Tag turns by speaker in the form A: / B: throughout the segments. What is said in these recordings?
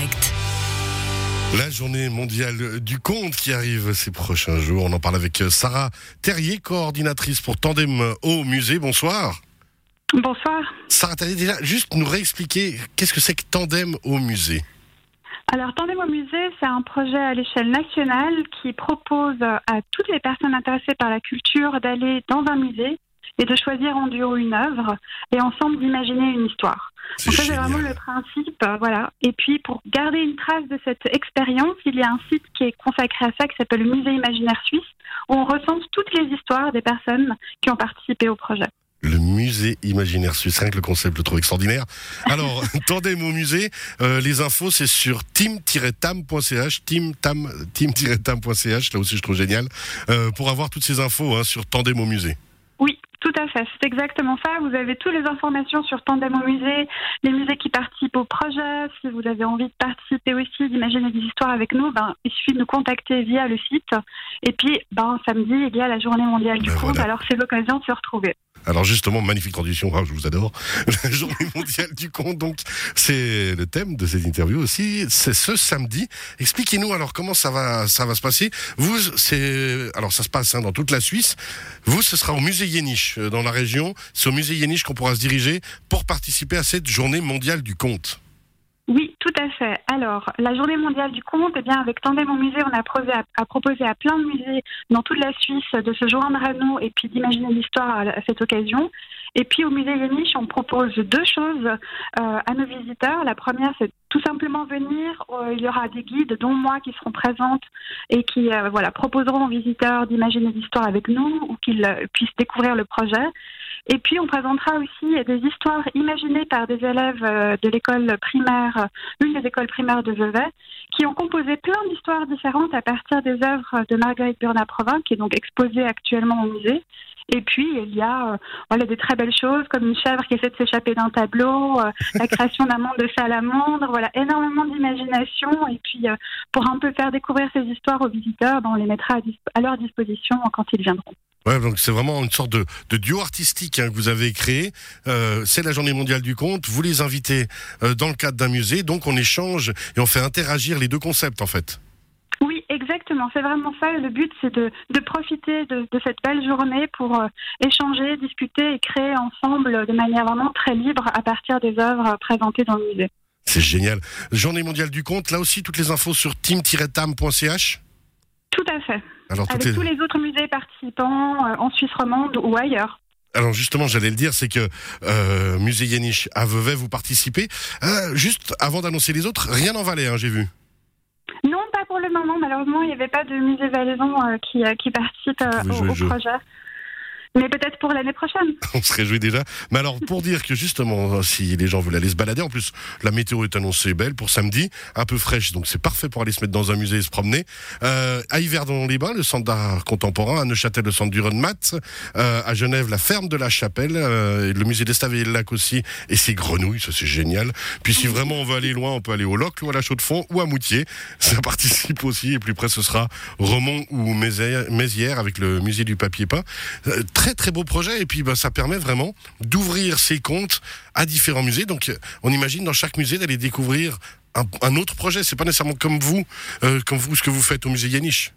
A: direct.
B: La journée mondiale du conte qui arrive ces prochains jours. On en parle avec Sarah Terrier, coordinatrice pour Tandem au musée. Bonsoir.
C: Bonsoir.
B: Sarah Terrier, déjà, juste nous réexpliquer qu'est-ce que c'est que Tandem au musée?
C: Alors, Tandem au musée, c'est un projet à l'échelle nationale qui propose à toutes les personnes intéressées par la culture d'aller dans un musée et de choisir en duo une œuvre et ensemble d'imaginer une histoire. Donc ça, c'est vraiment le principe, euh, voilà. Et puis, pour garder une trace de cette expérience, il y a un site qui est consacré à ça, qui s'appelle le Musée Imaginaire Suisse, où on recense toutes les histoires des personnes qui ont participé au projet.
B: Le musée imaginaire suisse, rien que le concept, je le trouve extraordinaire. Alors, Tandem au musée, euh, les infos, c'est sur team-tam.ch, team-tam, team-tam.ch, là aussi je trouve génial, euh, pour avoir toutes ces infos hein, sur Tandem au musée.
C: Tout à fait. C'est exactement ça. Vous avez toutes les informations sur Tandem au musée, les musées qui participent au projet. Si vous avez envie de participer aussi, d'imaginer des histoires avec nous, ben, il suffit de nous contacter via le site. Et puis, ben, samedi, il y a la journée mondiale du
B: Ben
C: conte.
B: voilà.
C: Alors, c'est l'occasion de se retrouver.
B: Alors justement, magnifique transition, ah, je vous adore. La journée mondiale du conte, donc c'est le thème de cette interview aussi. C'est ce samedi. Expliquez-nous alors comment ça va, ça va se passer. Vous, c'est alors ça se passe hein, dans toute la Suisse. Vous, ce sera au musée Yéniche euh, dans la région. C'est au musée Yéniche qu'on pourra se diriger pour participer à cette journée mondiale du conte.
C: Oui, tout à fait. Alors, la journée mondiale du conte, eh bien, avec Tandem au musée, on a, proposé à plein de musées dans toute la Suisse de se joindre à nous et puis d'imaginer l'histoire à cette occasion. Et puis, au musée Yéniche, on propose deux choses euh, à nos visiteurs. La première, c'est tout simplement venir. Euh, il y aura des guides, dont moi, qui seront présentes et qui euh, voilà, proposeront aux visiteurs d'imaginer l'histoire avec nous ou qu'ils puissent découvrir le projet. Et puis, on présentera aussi des histoires imaginées par des élèves euh, de l'école primaire, euh, une des écoles primaires de Vevey, qui ont composé plein d'histoires différentes à partir des œuvres de Marguerite Burnat-Provin, qui est donc exposée actuellement au musée. Et puis, il y a euh, voilà, des très belles choses, comme une chèvre qui essaie de s'échapper d'un tableau, euh, la création d'un monde de salamandre, voilà, énormément d'imagination. Et puis, euh, pour un peu faire découvrir ces histoires aux visiteurs, ben, on les mettra à leur disposition quand ils viendront.
B: Ouais, donc c'est vraiment une sorte de, de duo artistique hein, que vous avez créé. Euh, c'est la journée mondiale du conte. Vous les invitez euh, dans le cadre d'un musée, donc on échange et on fait interagir les deux concepts en fait.
C: Oui, exactement. C'est vraiment ça. Le but, c'est de, de profiter de, de cette belle journée pour euh, échanger, discuter et créer ensemble de manière vraiment très libre à partir des œuvres présentées dans le musée.
B: C'est génial. Journée mondiale du conte, là aussi toutes les infos sur team-tam.ch.
C: Tout à fait.
B: Alors,
C: Avec tous les autres musées participants euh, en Suisse romande ou ailleurs.
B: Alors justement, j'allais le dire, c'est que euh, Musée Yéniche à Vevey, vous participez. Euh, juste avant d'annoncer les autres, rien en Valais, hein, j'ai vu.
C: Non, pas pour le moment. Malheureusement, il n'y avait pas de musée valaisan qui, qui participe au, projet. Mais peut-être pour l'année prochaine.
B: On se réjouit déjà. Mais alors, pour dire que justement, si les gens veulent aller se balader, en plus, la météo est annoncée belle pour samedi, un peu fraîche, donc c'est parfait pour aller se mettre dans un musée et se promener. Euh, à Yverdon-les-Bains, le centre d'art contemporain, à Neuchâtel, le centre du Renmat, euh, à Genève, la ferme de la Chapelle, euh, le musée d'Estavé et le lac aussi, et ses grenouilles, ça c'est génial. Puis si vraiment on veut aller loin, on peut aller au Locle ou à la Chaux-de-Fonds ou à Moutier. Ça participe aussi, et plus près ce sera Romont ou Mézières avec le musée du papier peint. Euh, très très beau projet et puis bah, ça permet vraiment d'ouvrir ses comptes à différents musées. Donc euh, on imagine dans chaque musée d'aller découvrir un, un autre projet. C'est pas nécessairement comme vous, euh, comme vous ce que vous faites au musée Yaniche.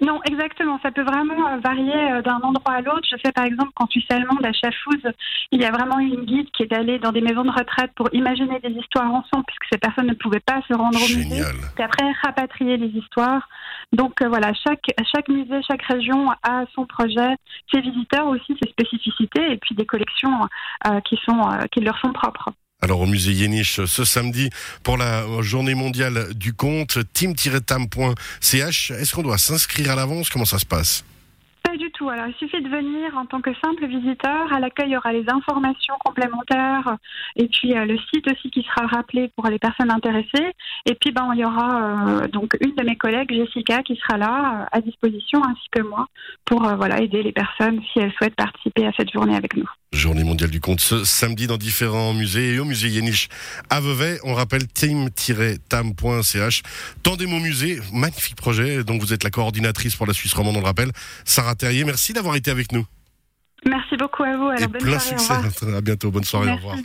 C: Non, exactement. Ça peut vraiment euh, varier d'un endroit à l'autre. Je sais par exemple qu'en Suisse allemande, à Schaffhouse, il y a vraiment une guide qui est allée dans des maisons de retraite pour imaginer des histoires ensemble, puisque ces personnes ne pouvaient pas se rendre au musée. Puis après, rapatrier les histoires. Donc euh, voilà, chaque, chaque musée, chaque région a son projet, ses visiteurs aussi, ses spécificités, et puis des collections euh, qui, sont, euh, qui leur sont propres.
B: Alors au musée Yéniche ce samedi pour la journée mondiale du conte, team-tam.ch. Est-ce qu'on doit s'inscrire à l'avance? Comment ça se passe?
C: Tout. Alors, il suffit de venir en tant que simple visiteur. À l'accueil, il y aura les informations complémentaires et puis euh, le site aussi qui sera rappelé pour les personnes intéressées. Et puis, ben, il y aura euh, donc une de mes collègues, Jessica, qui sera là euh, à disposition ainsi que moi pour voilà aider les personnes si elles souhaitent participer à cette journée avec nous.
B: Journée mondiale du conte ce samedi dans différents musées et au musée Yéniche à Vevey. On rappelle team-tam.ch. Tandem au musée, magnifique projet. Donc vous êtes la coordinatrice pour la Suisse romande, on le rappelle. Sarah Terrier, merci d'avoir été avec nous.
C: Merci beaucoup à vous. Alors,
B: et
C: bonne
B: plein
C: soirée.
B: succès. À bientôt. Bonne soirée. Au revoir.